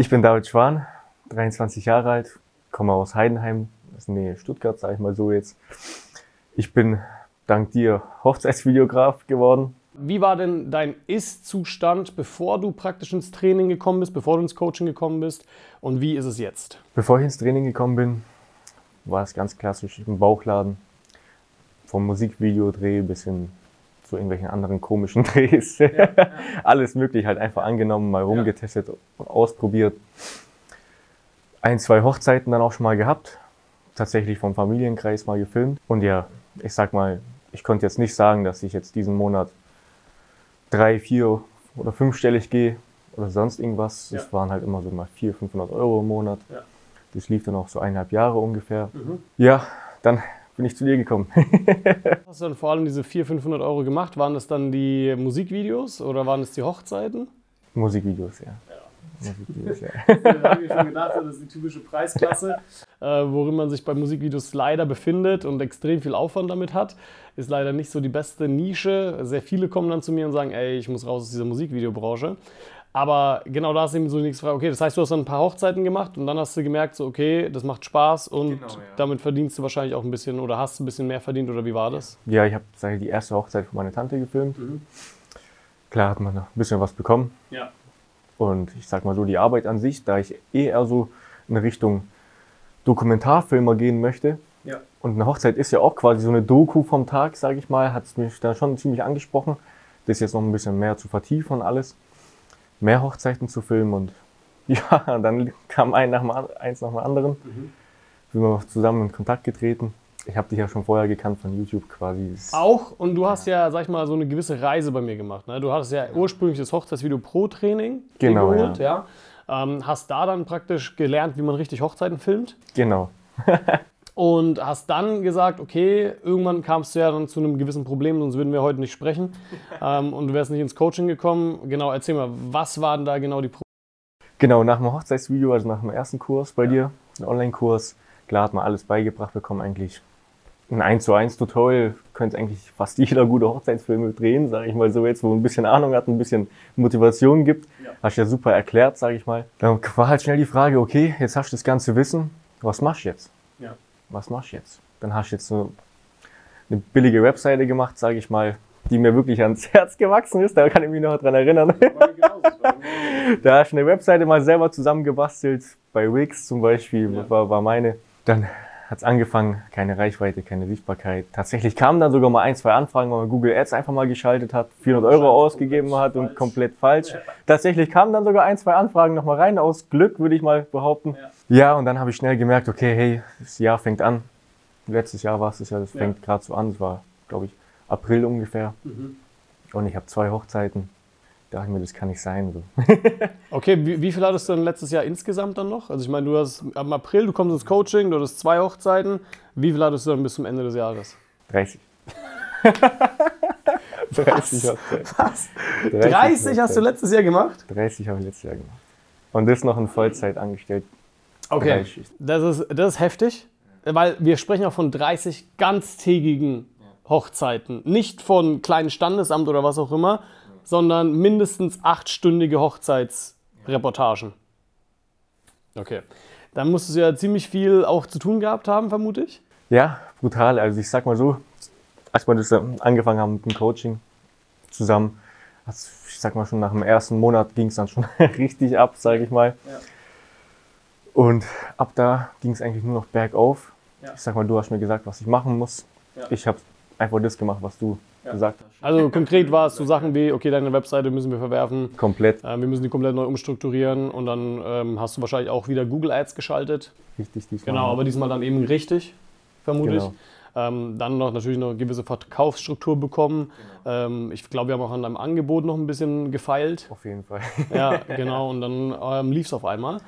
Ich bin David Schwan, 23 Jahre alt, komme aus Heidenheim, das ist Nähe Stuttgart, sage ich mal so jetzt. Ich bin dank dir Hochzeitsvideograf geworden. Wie war denn dein Ist-Zustand, bevor du praktisch ins Training gekommen bist, bevor du ins Coaching gekommen bist? Und wie ist es jetzt? Bevor ich ins Training gekommen bin, war es ganz klassisch im Bauchladen. Vom Musikvideodreh bis hin zu irgendwelchen anderen komischen Drehs. Ja, ja. Alles möglich halt einfach angenommen, mal rumgetestet ausprobiert. Ein, zwei Hochzeiten dann auch schon mal gehabt. Tatsächlich vom Familienkreis mal gefilmt. Und ja, ich sag mal, ich konnte jetzt nicht sagen, dass ich jetzt diesen Monat drei, vier oder fünfstellig gehe oder sonst irgendwas. Es waren halt immer so mal 400, 500 Euro im Monat. Das lief dann auch so eineinhalb Jahre ungefähr. Mhm. Ja, dann bin ich zu dir gekommen. Hast du dann vor allem diese 400, 500 Euro gemacht? Waren das dann die Musikvideos oder waren es die Hochzeiten? Musikvideos, ja. ja. Musikvideos, ja. da habe ich schon gedacht, das ist die typische Preisklasse, äh, worin man sich bei Musikvideos leider befindet und extrem viel Aufwand damit hat. Ist leider nicht so die beste Nische. Sehr viele kommen dann zu mir und sagen, ey, ich muss raus aus dieser Musikvideobranche. Aber genau da ist eben so die nächste Frage. Okay, das heißt, du hast dann ein paar Hochzeiten gemacht und dann hast du gemerkt, so, okay, das macht Spaß und genau, ja. damit verdienst du wahrscheinlich auch ein bisschen oder hast ein bisschen mehr verdient oder wie war das? Ja, ich habe die erste Hochzeit von meiner Tante gefilmt. Mhm. Klar hat man noch ein bisschen was bekommen. Ja. Und ich sag mal so, die Arbeit an sich, da ich eh eher so in Richtung Dokumentarfilmer gehen möchte. Ja. Und eine Hochzeit ist ja auch quasi so eine Doku vom Tag, sage ich mal, hat es mich da schon ziemlich angesprochen, das jetzt noch ein bisschen mehr zu vertiefen und alles mehr Hochzeiten zu filmen und ja, dann kam ein nach dem, eins nach dem anderen. Mhm. Sind wir zusammen in Kontakt getreten. Ich habe dich ja schon vorher gekannt von YouTube quasi. Auch und du hast ja, sag ich mal, so eine gewisse Reise bei mir gemacht. Ne? Du hattest ja ursprünglich das Hochzeitsvideo Pro-Training genau, geholt, ja. ja? Ähm, hast da dann praktisch gelernt, wie man richtig Hochzeiten filmt. Genau. und hast dann gesagt, okay, irgendwann kamst du ja dann zu einem gewissen Problem, sonst würden wir heute nicht sprechen ähm, und du wärst nicht ins Coaching gekommen. Genau, erzähl mal, was waren da genau die Probleme? Genau, nach dem Hochzeitsvideo, also nach dem ersten Kurs bei ja. dir, ein Online-Kurs, klar hat man alles beigebracht bekommen eigentlich. Ein 1 zu 1 Tutorial könnte eigentlich fast jeder gute Hochzeitsfilme drehen, sage ich mal so jetzt, wo ein bisschen Ahnung hat, ein bisschen Motivation gibt. Ja. Hast du ja super erklärt, sage ich mal. Dann war halt schnell die Frage, okay, jetzt hast du das ganze Wissen, was machst du jetzt? Ja was machst du jetzt? Dann hast du jetzt so eine billige Webseite gemacht, sage ich mal, die mir wirklich ans Herz gewachsen ist. Da kann ich mich noch dran erinnern. da hast du eine Webseite mal selber zusammengebastelt, bei Wix zum Beispiel, ja. war, war meine. Dann hat es angefangen, keine Reichweite, keine Sichtbarkeit. Tatsächlich kamen dann sogar mal ein, zwei Anfragen, weil man Google Ads einfach mal geschaltet hat, 400 Euro ausgegeben hat und komplett falsch. Tatsächlich kamen dann sogar ein, zwei Anfragen nochmal rein, aus Glück, würde ich mal behaupten. Ja, und dann habe ich schnell gemerkt, okay, hey, das Jahr fängt an. Letztes Jahr war es das Jahr, das fängt gerade so an. Es war, glaube ich, April ungefähr. Mhm. Und ich habe zwei Hochzeiten dachte ich mir, das kann nicht sein. So. okay, wie, wie, viel hattest du denn letztes Jahr insgesamt dann noch? Also ich meine, du hast am April, du kommst ins Coaching, du hattest zwei Hochzeiten. Wie viel hattest du dann bis zum Ende des Jahres? 30. 30 Was? Was? 30, 30 hast du letztes Jahr gemacht? 30 habe ich letztes Jahr gemacht. Und das noch in Vollzeit angestellt. Okay, das ist, das ist heftig, weil wir sprechen auch von 30 ganztägigen Hochzeiten. Nicht von kleinen Standesamt oder was auch immer, sondern mindestens achtstündige Hochzeitsreportagen. Okay. Dann musstest du ja ziemlich viel auch zu tun gehabt haben, vermute ich. Ja, brutal. Also ich sag mal so, als wir das angefangen haben mit dem Coaching zusammen, also ich sag mal schon nach dem ersten Monat ging es dann schon richtig ab, sage ich mal. Ja. Und ab da ging es eigentlich nur noch bergauf. Ja. Ich sag mal, du hast mir gesagt, was ich machen muss. Ja. Ich habe einfach das gemacht, was du ja. gesagt hast. Also konkret war es so Sachen wie, okay, deine Webseite müssen wir verwerfen. Komplett. Äh, wir müssen die komplett neu umstrukturieren und dann ähm, hast du wahrscheinlich auch wieder Google Ads geschaltet. Richtig, diesmal. Genau, aber diesmal dann eben richtig, vermute genau. ich. Ähm, dann noch natürlich eine gewisse Verkaufsstruktur bekommen. Genau. Ähm, ich glaube, wir haben auch an deinem Angebot noch ein bisschen gefeilt. Auf jeden Fall. Ja, genau. Und dann ähm, lief es auf einmal.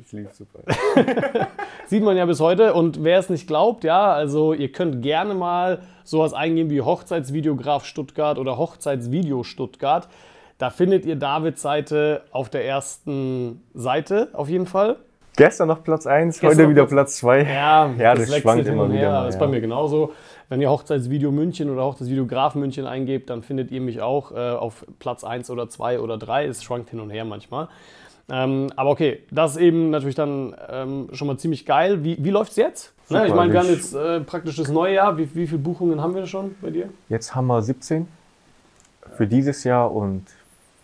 Es lief super. Sieht man ja bis heute. Und wer es nicht glaubt, ja, also ihr könnt gerne mal sowas eingeben wie Hochzeitsvideograf Stuttgart oder Hochzeitsvideo Stuttgart. Da findet ihr Davids Seite auf der ersten Seite auf jeden Fall. Gestern noch Platz 1, heute wieder Platz 2. Ja, ja das, das schwankt immer wieder. Mal, das ist bei mir genauso. Wenn ihr Hochzeitsvideo München oder Hochzeitsvideograf München eingebt, dann findet ihr mich auch äh, auf Platz 1 oder 2 oder 3. Es schwankt hin und her manchmal. Ähm, aber okay, das ist eben natürlich dann ähm, schon mal ziemlich geil. Wie, wie läuft es jetzt? Ne, ich Super, meine, wir haben jetzt äh, praktisch das neue Jahr. Wie, wie viele Buchungen haben wir schon bei dir? Jetzt haben wir 17 für dieses Jahr und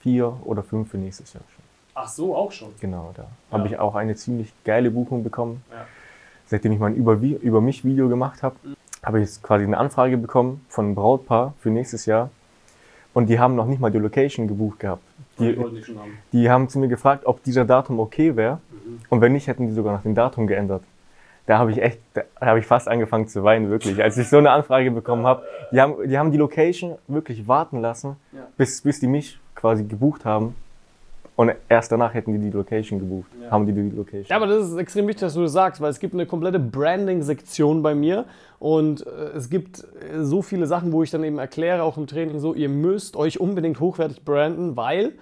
vier oder fünf für nächstes Jahr schon. Ach so, auch schon. Genau, da Ja. habe ich auch eine ziemlich geile Buchung bekommen. Ja. Seitdem ich mein über, über mich Video gemacht habe, habe ich jetzt quasi eine Anfrage bekommen von einem Brautpaar für nächstes Jahr. Und die haben noch nicht mal die Location gebucht gehabt. Die, die schon haben. die haben zu mir gefragt, ob dieser Datum okay wäre. Mhm. Und wenn nicht, hätten die sogar nach dem Datum geändert. Da habe ich echt, da habe ich fast angefangen zu weinen, wirklich. Als ich so eine Anfrage bekommen habe, die haben, die haben die Location wirklich warten lassen, Ja. bis, bis die mich quasi gebucht haben. Und erst danach hätten die die Location gebucht. Ja. Haben die die Location. Ja, aber das ist extrem wichtig, dass du das sagst, weil es gibt eine komplette Branding-Sektion bei mir und äh, es gibt äh, so viele Sachen, wo ich dann eben erkläre, auch im Training so, ihr müsst euch unbedingt hochwertig branden, weil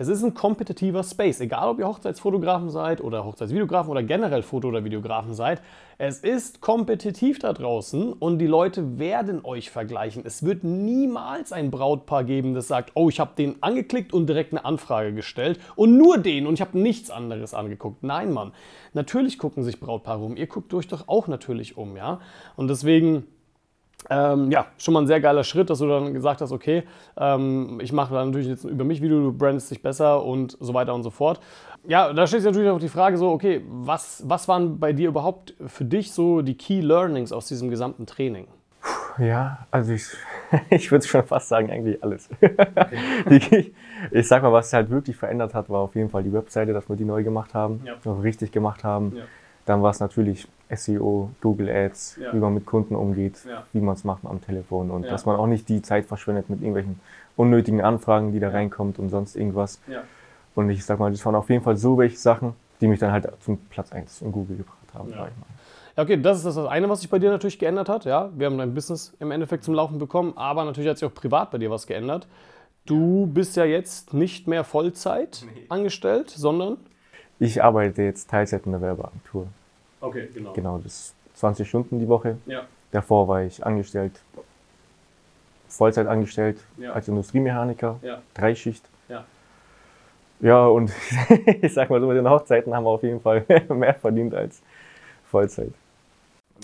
es ist ein kompetitiver Space. Egal, ob ihr Hochzeitsfotografen seid oder Hochzeitsvideografen oder generell Foto- oder Videografen seid, es ist kompetitiv da draußen und die Leute werden euch vergleichen. Es wird niemals ein Brautpaar geben, das sagt, oh, ich habe den angeklickt und direkt eine Anfrage gestellt und nur den und ich habe nichts anderes angeguckt. Nein, Mann. Natürlich gucken sich Brautpaare um. Ihr guckt euch doch auch natürlich um, ja. Und deswegen ähm, ja, schon mal ein sehr geiler Schritt, dass du dann gesagt hast, okay, ähm, ich mache dann natürlich jetzt über mich Video, du brandest dich besser und so weiter und so fort. Ja, da stellt sich natürlich auch die Frage so, okay, was, was waren bei dir überhaupt für dich so die Key Learnings aus diesem gesamten Training? Ja, also ich, ich würde schon fast sagen, eigentlich alles. Die, ich sag mal, was sich halt wirklich verändert hat, war auf jeden Fall die Webseite, dass wir die neu gemacht haben, Ja. richtig gemacht haben. Ja. Dann war es natürlich SEO, Google Ads, Ja. wie man mit Kunden umgeht, Ja. wie man es macht am Telefon und Ja. dass man auch nicht die Zeit verschwendet mit irgendwelchen unnötigen Anfragen, die da reinkommt und sonst irgendwas. Ja. Und ich sag mal, das waren auf jeden Fall so welche Sachen, die mich dann halt zum Platz 1 in Google gebracht haben, Ja. sag ich mal. Ja, okay, das ist das eine, was sich bei dir natürlich geändert hat. Ja, wir haben dein Business im Endeffekt zum Laufen bekommen, aber natürlich hat sich auch privat bei dir was geändert. Du bist ja jetzt nicht mehr Vollzeit angestellt, sondern Ich arbeite jetzt Teilzeit in der Werbeagentur. Okay, genau. Genau, das ist 20 Stunden die Woche. Ja, Davor war ich angestellt, Vollzeit angestellt Ja. als Industriemechaniker, ja, Dreischicht. ja. Ja, und ich sag mal so, mit den Hochzeiten haben wir auf jeden Fall mehr verdient als Vollzeit.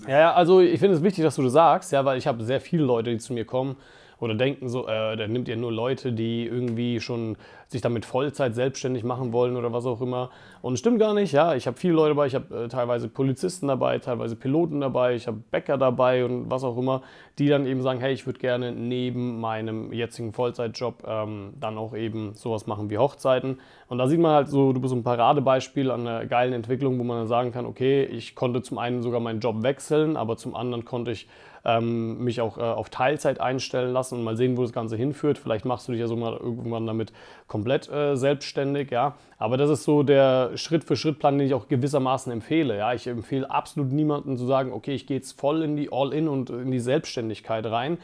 Ja, ja, also ich finde es wichtig, dass du das sagst, ja, weil ich habe sehr viele Leute, die zu mir kommen oder denken so, äh, der nimmt ja nur Leute, die irgendwie schon sich damit Vollzeit selbstständig machen wollen oder was auch immer. Und stimmt gar nicht, ja. Ich habe viele Leute dabei, ich habe äh, teilweise Polizisten dabei, teilweise Piloten dabei, ich habe Bäcker dabei und was auch immer, die dann eben sagen, hey, ich würde gerne neben meinem jetzigen Vollzeitjob ähm, dann auch eben sowas machen wie Hochzeiten. Und da sieht man halt so, du bist ein Paradebeispiel an einer geilen Entwicklung, wo man dann sagen kann, okay, ich konnte zum einen sogar meinen Job wechseln, aber zum anderen konnte ich ähm, mich auch äh, auf Teilzeit einstellen lassen und mal sehen, wo das Ganze hinführt. Vielleicht machst du dich ja so mal irgendwann damit komplett äh, selbstständig, ja. Aber das ist so der Schritt-für-Schritt-Plan, den ich auch gewissermaßen empfehle. Ja, ich empfehle absolut niemanden zu sagen, okay, ich gehe jetzt voll in die All-In und in die Selbstständigkeit rein.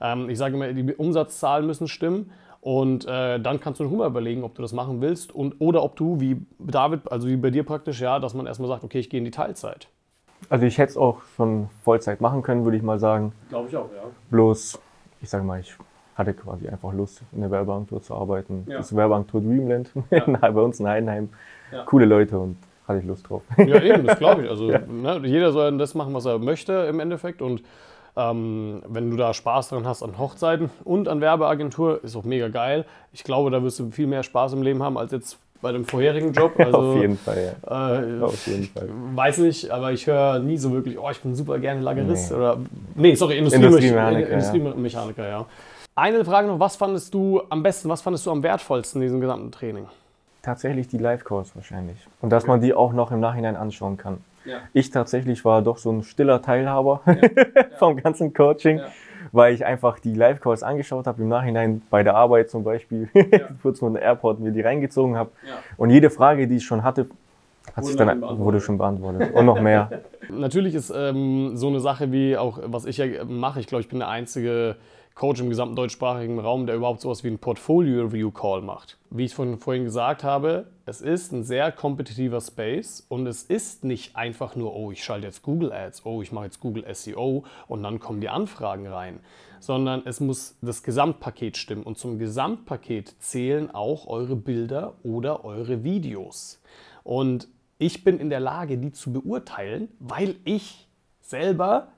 Ähm, ich sage immer, die Umsatzzahlen müssen stimmen. Und äh, dann kannst du noch mal überlegen, ob du das machen willst und oder ob du, wie David, also wie bei dir praktisch, ja, dass man erstmal sagt, okay, ich gehe in die Teilzeit. Also ich hätte es auch schon Vollzeit machen können, würde ich mal sagen. Glaube ich auch, ja. Bloß, ich sage mal, ich hatte quasi einfach Lust, in der Werbeagentur zu arbeiten. Ja. Das ist Werbeagentur Dreamland, Ja. bei uns in Heidenheim. Ja. Coole Leute und hatte ich Lust drauf. Ja, eben, das glaube ich. Also ne, jeder soll das machen, was er möchte im Endeffekt. Und ähm, wenn du da Spaß dran hast an Hochzeiten und an Werbeagentur, ist auch mega geil. Ich glaube, da wirst du viel mehr Spaß im Leben haben als jetzt bei dem vorherigen Job. Also, auf jeden Fall, ja. Äh, Auf jeden Fall. Weiß nicht, aber ich höre nie so wirklich, oh, ich bin super gerne Lagerist Nee. oder. Nee, sorry, Industriemechaniker, Industriemechaniker, ja. Eine Frage noch, was fandest du am besten, was fandest du am wertvollsten in diesem gesamten Training? Tatsächlich die Live-Calls wahrscheinlich. Und dass man die auch noch im Nachhinein anschauen kann. Ja. Ich tatsächlich war doch so ein stiller Teilhaber vom ganzen Coaching, Ja. Weil ich einfach die Live-Calls angeschaut habe, im Nachhinein bei der Arbeit zum Beispiel, kurz vor dem Airport mir die reingezogen habe. Ja. Und jede Frage, die ich schon hatte, hat Wurde sich dann wurde schon beantwortet. Und noch mehr. Natürlich ist ähm, so eine Sache wie auch, was ich ja mache, ich glaube, ich bin der einzige Coach im gesamten deutschsprachigen Raum, der überhaupt sowas wie ein Portfolio-Review-Call macht. Wie ich von vorhin gesagt habe, es ist ein sehr kompetitiver Space und es ist nicht einfach nur, oh, ich schalte jetzt Google Ads, oh, ich mache jetzt Google SEO und dann kommen die Anfragen rein, sondern es muss das Gesamtpaket stimmen und zum Gesamtpaket zählen auch eure Bilder oder eure Videos. Und ich bin in der Lage, die zu beurteilen, weil ich selber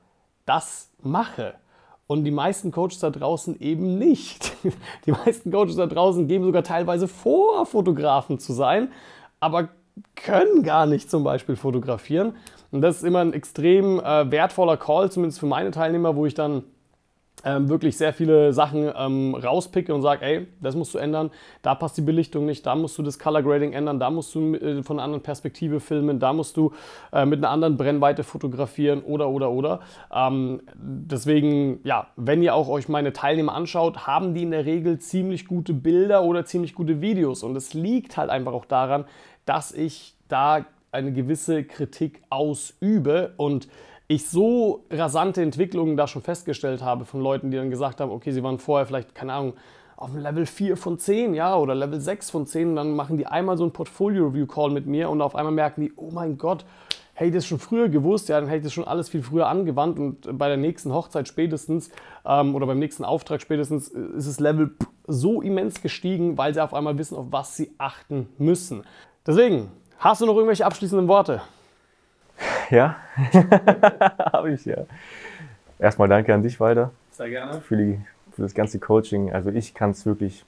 das mache. Und die meisten Coaches da draußen eben nicht. Die meisten Coaches da draußen geben sogar teilweise vor, Fotografen zu sein, aber können gar nicht zum Beispiel fotografieren. Und das ist immer ein extrem äh, wertvoller Call, zumindest für meine Teilnehmer, wo ich dann ähm, wirklich sehr viele Sachen ähm, rauspicke und sage, ey, das musst du ändern, da passt die Belichtung nicht, da musst du das Color Grading ändern, da musst du äh, von einer anderen Perspektive filmen, da musst du äh, mit einer anderen Brennweite fotografieren oder oder oder. Ähm, deswegen, ja, wenn ihr auch euch meine Teilnehmer anschaut, haben die in der Regel ziemlich gute Bilder oder ziemlich gute Videos. Und es liegt halt einfach auch daran, dass ich da eine gewisse Kritik ausübe. Und ich so rasante Entwicklungen da schon festgestellt habe von Leuten, die dann gesagt haben, okay, sie waren vorher vielleicht, keine Ahnung, auf dem Level 4 von 10, ja, oder Level 6 von 10, und dann machen die einmal so ein Portfolio-Review-Call mit mir und auf einmal merken die, oh mein Gott, hätte ich das schon früher gewusst, ja, dann hätte ich das schon alles viel früher angewandt und bei der nächsten Hochzeit spätestens ähm, oder beim nächsten Auftrag spätestens ist das Level so immens gestiegen, weil sie auf einmal wissen, auf was sie achten müssen. Deswegen, hast du noch irgendwelche abschließenden Worte? Ja, habe ich ja. Erstmal danke an dich, Walter. Sehr gerne. Für, die, für das ganze Coaching. Also ich kann es wirklich,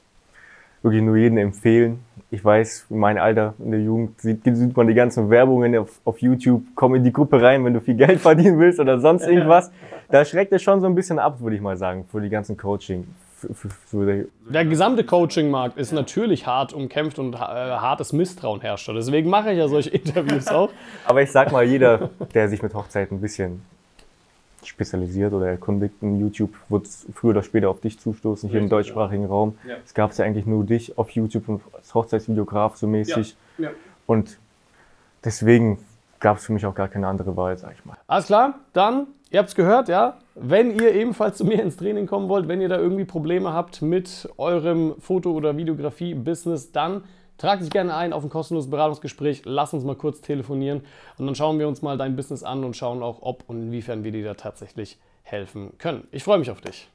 wirklich nur jedem empfehlen. Ich weiß, in meinem Alter, in der Jugend, sieht, sieht man die ganzen Werbungen auf, auf YouTube, komm in die Gruppe rein, wenn du viel Geld verdienen willst oder sonst irgendwas. Da schreckt es schon so ein bisschen ab, würde ich mal sagen, für die ganzen Coaching. Für, für der gesamte Coaching-Markt ist natürlich hart umkämpft und äh, hartes Misstrauen herrscht. Deswegen mache ich ja solche Interviews auch. Aber ich sag mal, jeder, der sich mit Hochzeiten ein bisschen spezialisiert oder erkundigt in YouTube, wird früher oder später auf dich zustoßen, hier Richtig, im deutschsprachigen ja. Raum. Ja. Es gab ja eigentlich nur dich auf YouTube als Hochzeitsvideograf so mäßig. Ja. Und deswegen gab es für mich auch gar keine andere Wahl, sag ich mal. Alles klar, dann Ihr habt es gehört, ja? Wenn ihr ebenfalls zu mir ins Training kommen wollt, wenn ihr da irgendwie Probleme habt mit eurem Foto- oder Videografie-Business, dann tragt dich gerne ein auf ein kostenloses Beratungsgespräch. Lass uns mal kurz telefonieren und dann schauen wir uns mal dein Business an und schauen auch, ob und inwiefern wir dir da tatsächlich helfen können. Ich freue mich auf dich.